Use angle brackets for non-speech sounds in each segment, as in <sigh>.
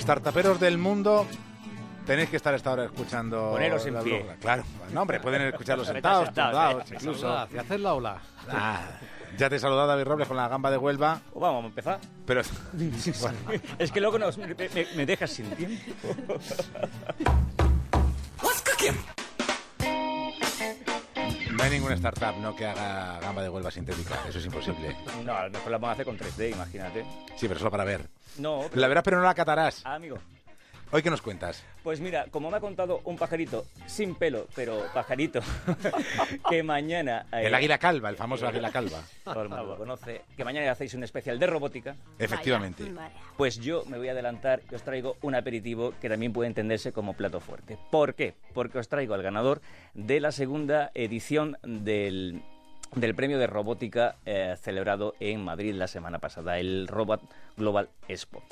Startuperos del mundo, tenéis que estar esta hora escuchando. Poneros en la pie. brújula. Claro, no, hombre, pueden escucharlos <laughs> sentados, sentados, tumbados, eh. incluso. ¿y haces la ola? Ah, ya te he saludado David Robles con la gamba de Huelva, Pues vamos a empezar. pero <laughs> Es que luego nos- me, me- me dejas sin tiempo. Hay ninguna startup no que haga gamba de Huelva sintética. Eso es imposible. No, a lo mejor la vamos a hacer con 3D, imagínate. Sí, pero solo para ver. No, La verás, pero no la catarás. Ah, amigo. Hoy qué nos cuentas. Pues mira, como me ha contado un pajarito sin pelo, pero pajarito, <laughs> que mañana... eh, El águila calva, el famoso águila calva. todo el mundo lo conoce, que mañana hacéis un especial de robótica, Efectivamente. Pues yo me voy a adelantar y os traigo un aperitivo que también puede entenderse como plato fuerte. ¿Por qué? Porque os traigo al ganador de la segunda edición del, del premio de robótica eh, celebrado en Madrid la semana pasada, el Robot Global Expo.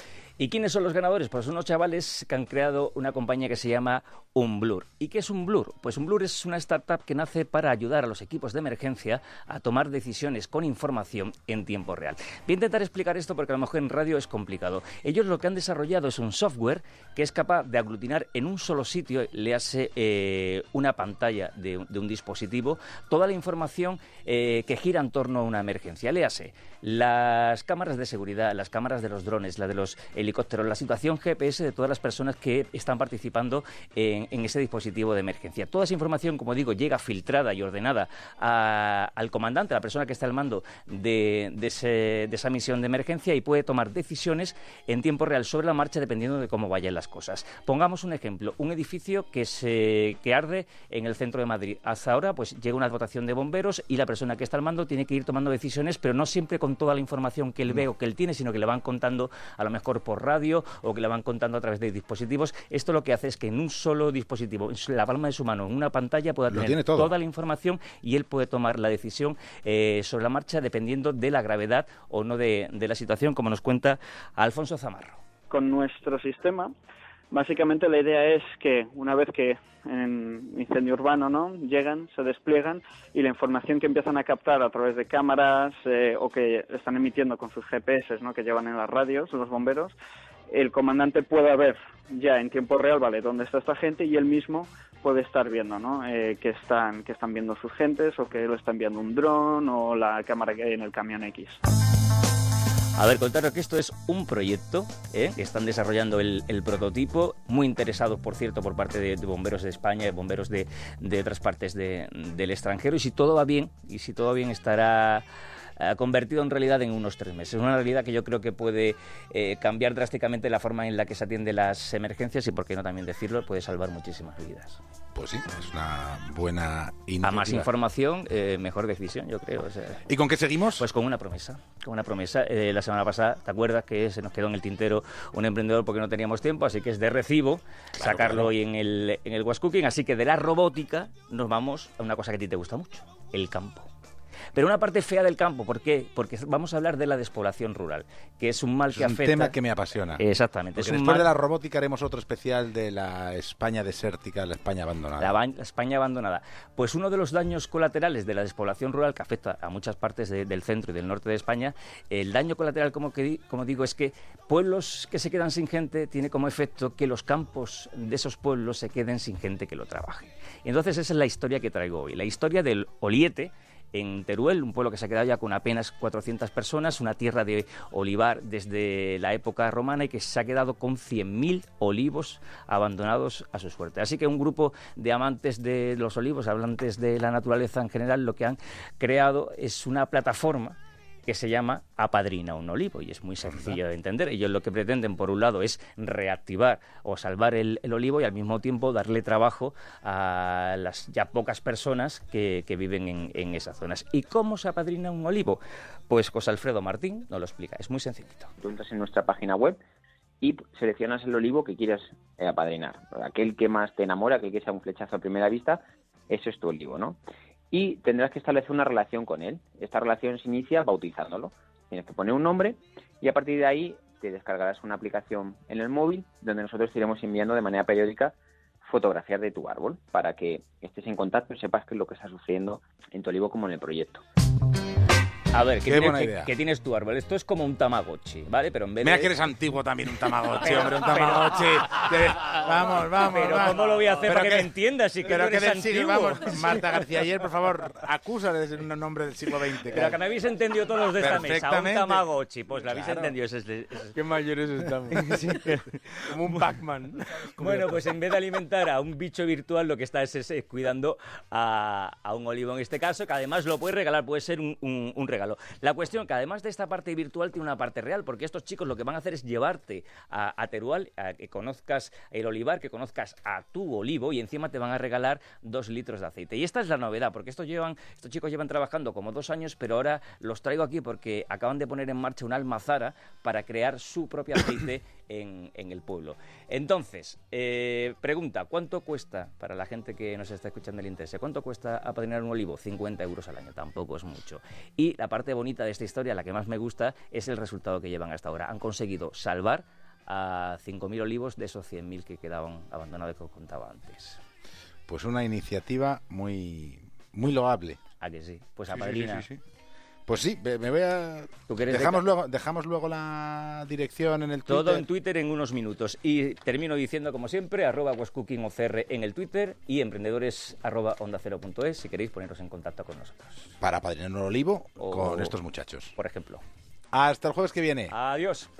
¿Y quiénes son los ganadores? Pues unos chavales que han creado una compañía que se llama Unblur. ¿Y qué es Unblur? Pues Unblur es una startup que nace para ayudar a los equipos de emergencia a tomar decisiones con información en tiempo real. Voy a intentar explicar esto porque a lo mejor en radio es complicado. Ellos lo que han desarrollado es un software que es capaz de aglutinar en un solo sitio, le hace eh, una pantalla de, un dispositivo, toda la información eh, que gira en torno a una emergencia. Le hace las cámaras de seguridad, las cámaras de los drones, la de los helicópteros, la situación GPS de todas las personas que están participando en, en ese dispositivo de emergencia. Toda esa información, como digo, llega filtrada y ordenada a- al comandante, a la persona que está al mando de, de ese- de esa misión de emergencia y puede tomar decisiones en tiempo real sobre la marcha dependiendo de cómo vayan las cosas. Pongamos un ejemplo, un edificio que, se, que arde en el centro de Madrid. Hasta ahora pues llega una dotación de bomberos y la persona que está al mando tiene que ir tomando decisiones, pero no siempre con toda la información que él ve o que él tiene, sino que le van contando a lo mejor por radio o que le van contando a través de dispositivos. Esto lo que hace es que en un solo dispositivo, en la palma de su mano, en una pantalla, pueda tener toda la información y él puede tomar la decisión eh, sobre la marcha dependiendo de la gravedad o no de, de la situación, como nos cuenta Alfonso Zamarro. con nuestro sistema, básicamente la idea es que una vez que en incendio urbano no llegan, se despliegan y la información que empiezan a captar a través de cámaras eh, o que están emitiendo con sus GPS ¿no? que llevan en las radios los bomberos, el comandante pueda ver ya en tiempo real, vale, dónde está esta gente y él mismo puede estar viendo, ¿no? Eh, que están que están viendo sus gentes o que lo está enviando un dron o la cámara que hay en el camión X. A ver, contaros que esto es un proyecto ¿eh? que están desarrollando el, el prototipo, muy interesados, por cierto, por parte de, bomberos de España, de bomberos de, de otras partes de- del extranjero. Y si todo va bien, y si todo va bien, estará eh, convertido en realidad en unos tres meses. Una realidad que yo creo que puede eh, cambiar drásticamente la forma en la que se atienden las emergencias y, por qué no también decirlo, puede salvar muchísimas vidas. Pues sí, es una buena A iniciativa. más información, eh, mejor decisión, yo creo. o sea. ¿Y con qué seguimos? Pues con una promesa, con una promesa. Eh, la semana pasada, ¿te acuerdas que se nos quedó en el tintero un emprendedor porque no teníamos tiempo? Así que es de recibo sacarlo claro. hoy en el, en el Was Cooking. Así que de la robótica nos vamos a una cosa que a ti te gusta mucho, el campo. Pero una parte fea del campo, ¿por qué? Porque vamos a hablar de la despoblación rural, que es un mal es que un afecta... tema que me apasiona. Exactamente. Es un después mal- de la robótica haremos otro especial de la España desértica, la España abandonada. La, ba- la España abandonada. Pues uno de los daños colaterales de la despoblación rural que afecta a muchas partes de- del centro y del norte de España, el daño colateral, como, que como digo, es que pueblos que se quedan sin gente tiene como efecto que los campos de esos pueblos se queden sin gente que lo trabaje. Entonces esa es la historia que traigo hoy. La historia del Oliete, en Teruel, un pueblo que se ha quedado ya con apenas 400 personas, una tierra de olivar desde la época romana y que se ha quedado con 100.000 olivos abandonados a su suerte. Así que un grupo de amantes de los olivos, hablantes de la naturaleza en general, lo que han creado es una plataforma que se llama Apadrina un olivo y es muy sencillo de entender. Ellos lo que pretenden, por un lado, es reactivar o salvar el, el olivo y al mismo tiempo darle trabajo a las ya pocas personas que, que viven en, en esas zonas. ¿Y cómo se apadrina un olivo? Pues José Alfredo Martín nos lo explica. Es muy sencillito. Tú entras en nuestra página web y seleccionas el olivo que quieras eh, apadrinar. Aquel que más te enamora, aquel que sea un flechazo a primera vista, ese es tu olivo, ¿no? Y tendrás que establecer una relación con él. Esta relación se inicia bautizándolo. Tienes que poner un nombre y a partir de ahí te descargarás una aplicación en el móvil donde nosotros iremos enviando de manera periódica fotografías de tu árbol para que estés en contacto y sepas qué es lo que está sucediendo en tu olivo como en el proyecto. A ver, ¿qué, tienes, idea. qué tienes tu árbol? Esto es como un Tamagotchi, ¿vale? Pero en vez Mira de... que eres antiguo también, un Tamagotchi, hombre, un Tamagotchi. Vamos, vamos. Pero vamos. ¿cómo lo voy a hacer Pero para que, me entiendas? Si que Pero tú que eres antiguo. vamos, <laughs> Marta García ayer, por favor, acusa de ser un nombre del siglo XX. Pero que me habéis entendido todos los de esta mesa. Un. Tamagotchi. Pues lo habéis Claro. entendido. es- es- Qué mayores estamos. <laughs> Como un Pac-Man. Bueno, pues en vez de alimentar a un bicho virtual, lo que está es, es cuidando a, a un olivo en este caso, que además lo puedes regalar, puede ser un, un- un regalo. La cuestión que además de esta parte virtual tiene una parte real, porque estos chicos lo que van a hacer es llevarte a, a Teruel, a que conozcas el olivar, que conozcas a tu olivo y encima te van a regalar dos litros de aceite. Y esta es la novedad, porque estos, llevan, estos chicos llevan trabajando como dos años, pero ahora los traigo aquí porque acaban de poner en marcha una almazara para crear su propio aceite <coughs> en, en el pueblo. Entonces, eh, pregunta, ¿cuánto cuesta para la gente que nos está escuchando el interés? ¿Cuánto cuesta apadrinar un olivo? 50 euros al año, tampoco es mucho. Y la parte bonita de esta historia, la que más me gusta, es el resultado que llevan hasta ahora. Han conseguido salvar a 5.000 olivos de esos 100.000 que quedaban abandonados que os contaba antes. Pues una iniciativa muy, muy loable. ¿A que sí? Pues sí, sí, sí. Pues sí, me me voy a... ¿Tú de Dejamos ca- luego, dejamos luego la dirección en el Twitter. Todo en Twitter en unos minutos. Y termino diciendo, como siempre, arroba wascookingocr en el Twitter y emprendedores arroba onda cero punto es si queréis poneros en contacto con nosotros, Para padrinar un olivo O- con estos muchachos. por ejemplo. Hasta el jueves que viene. Adiós.